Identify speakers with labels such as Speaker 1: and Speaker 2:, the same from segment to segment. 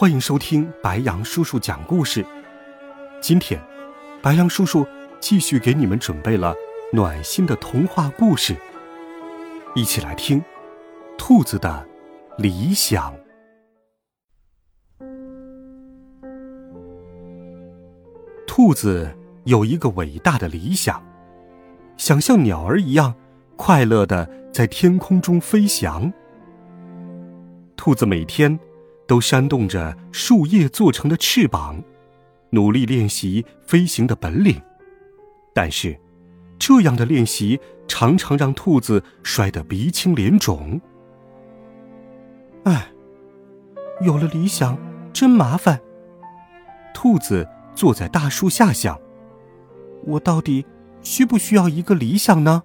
Speaker 1: 欢迎收听白羊叔叔讲故事。今天，白羊叔叔继续给你们准备了暖心的童话故事，一起来听《兔子的理想》。兔子有一个伟大的理想，想像鸟儿一样快乐的在天空中飞翔。兔子每天。都扇动着树叶做成的翅膀，努力练习飞行的本领。但是，这样的练习常常让兔子摔得鼻青脸肿。唉，有了理想真麻烦。兔子坐在大树下想：我到底需不需要一个理想呢？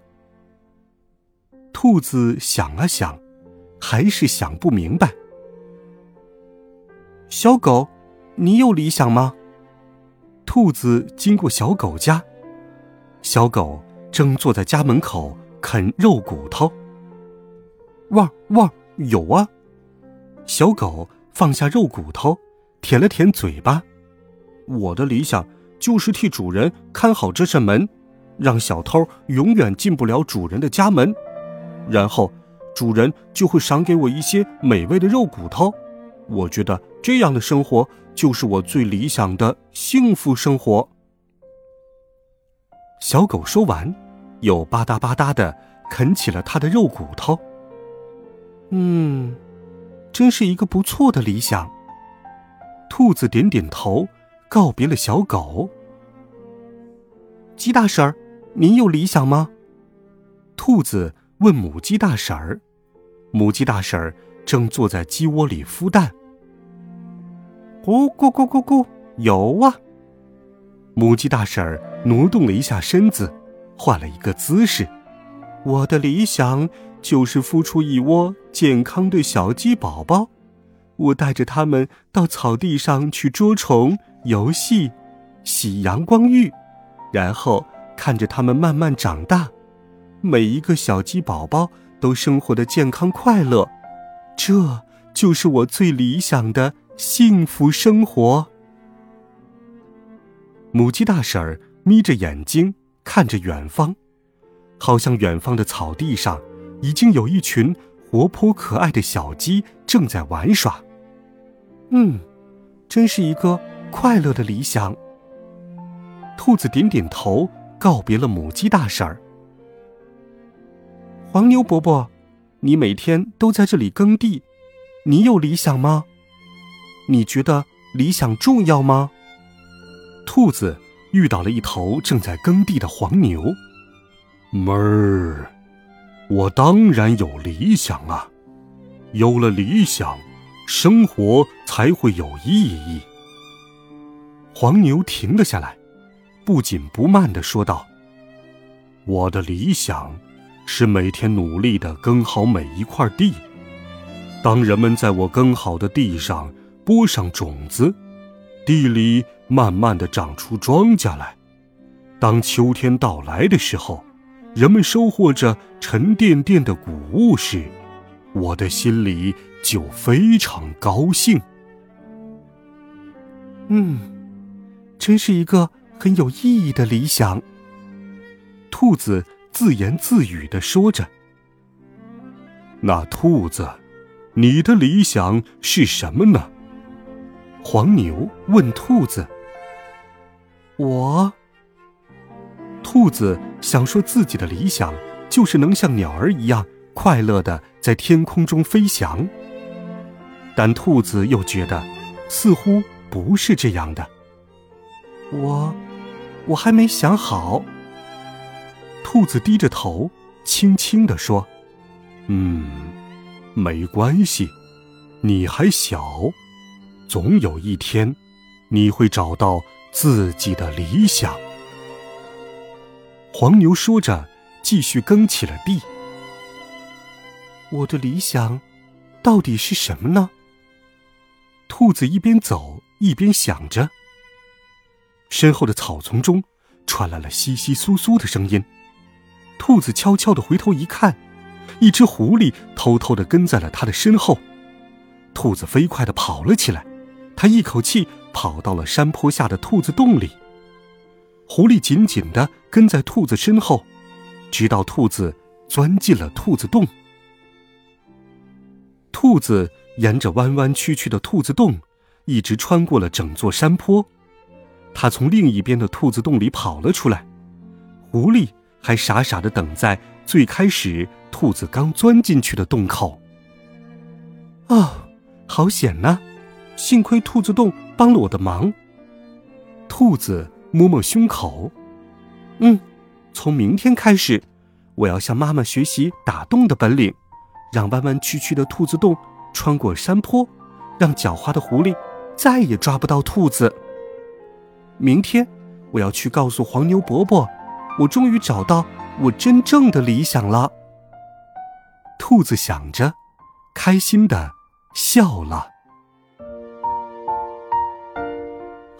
Speaker 1: 兔子想了想，还是想不明白。小狗，你有理想吗？兔子经过小狗家，小狗正坐在家门口啃肉骨头。汪汪，有啊！小狗放下肉骨头，舔了舔嘴巴。我的理想就是替主人看好这扇门，让小偷永远进不了主人的家门，然后主人就会赏给我一些美味的肉骨头。我觉得这样的生活就是我最理想的幸福生活。小狗说完，又吧嗒吧嗒的啃起了它的肉骨头。嗯，真是一个不错的理想。兔子点点头，告别了小狗。鸡大婶儿，您有理想吗？兔子问母鸡大婶儿。母鸡大婶儿。正坐在鸡窝里孵蛋。咕咕咕咕咕，有啊！母鸡大婶儿挪动了一下身子，换了一个姿势。我的理想就是孵出一窝健康的小鸡宝宝。我带着它们到草地上去捉虫、游戏、洗阳光浴，然后看着它们慢慢长大。每一个小鸡宝宝都生活的健康快乐。这就是我最理想的幸福生活。母鸡大婶儿眯着眼睛看着远方，好像远方的草地上已经有一群活泼可爱的小鸡正在玩耍。嗯，真是一个快乐的理想。兔子点点头，告别了母鸡大婶儿。黄牛伯伯。你每天都在这里耕地，你有理想吗？你觉得理想重要吗？兔子遇到了一头正在耕地的黄牛，哞儿，我当然有理想啊！有了理想，生活才会有意义。黄牛停了下来，不紧不慢地说道：“我的理想。”是每天努力的耕好每一块地。当人们在我耕好的地上播上种子，地里慢慢的长出庄稼来。当秋天到来的时候，人们收获着沉甸甸的谷物时，我的心里就非常高兴。嗯，真是一个很有意义的理想。兔子。自言自语的说着：“那兔子，你的理想是什么呢？”黄牛问兔子。“我。”兔子想说自己的理想就是能像鸟儿一样快乐的在天空中飞翔，但兔子又觉得似乎不是这样的。我，我还没想好。兔子低着头，轻轻地说：“嗯，没关系，你还小，总有一天，你会找到自己的理想。黄牛说着，继续耕起了地。我的理想，到底是什么呢？兔子一边走一边想着。身后的草丛中传来了窸窸窣窣的声音。兔子悄悄的回头一看，一只狐狸偷偷的跟在了他的身后。兔子飞快的跑了起来，他一口气跑到了山坡下的兔子洞里。狐狸紧紧的跟在兔子身后，直到兔子钻进了兔子洞。兔子沿着弯弯曲曲的兔子洞，一直穿过了整座山坡。它从另一边的兔子洞里跑了出来，狐狸还傻傻的等在最开始兔子刚钻进去的洞口。啊，好险呐！幸亏兔子洞帮了我的忙。兔子摸摸胸口，嗯，从明天开始，我要向妈妈学习打洞的本领，让弯弯曲曲的兔子洞穿过山坡，让狡猾的狐狸再也抓不到兔子。明天，我要去告诉黄牛伯伯，我终于找到我真正的理想了。兔子想着，开心的笑了。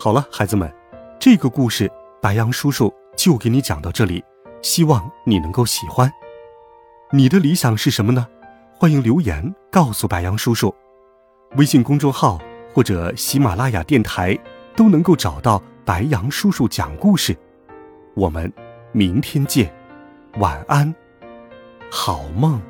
Speaker 1: 好了，孩子们，这个故事白羊叔叔就给你讲到这里，希望你能够喜欢。你的理想是什么呢？欢迎留言告诉白羊叔叔，微信公众号或者喜马拉雅电台都能够找到。白杨叔叔讲故事，我们明天见，晚安，好梦。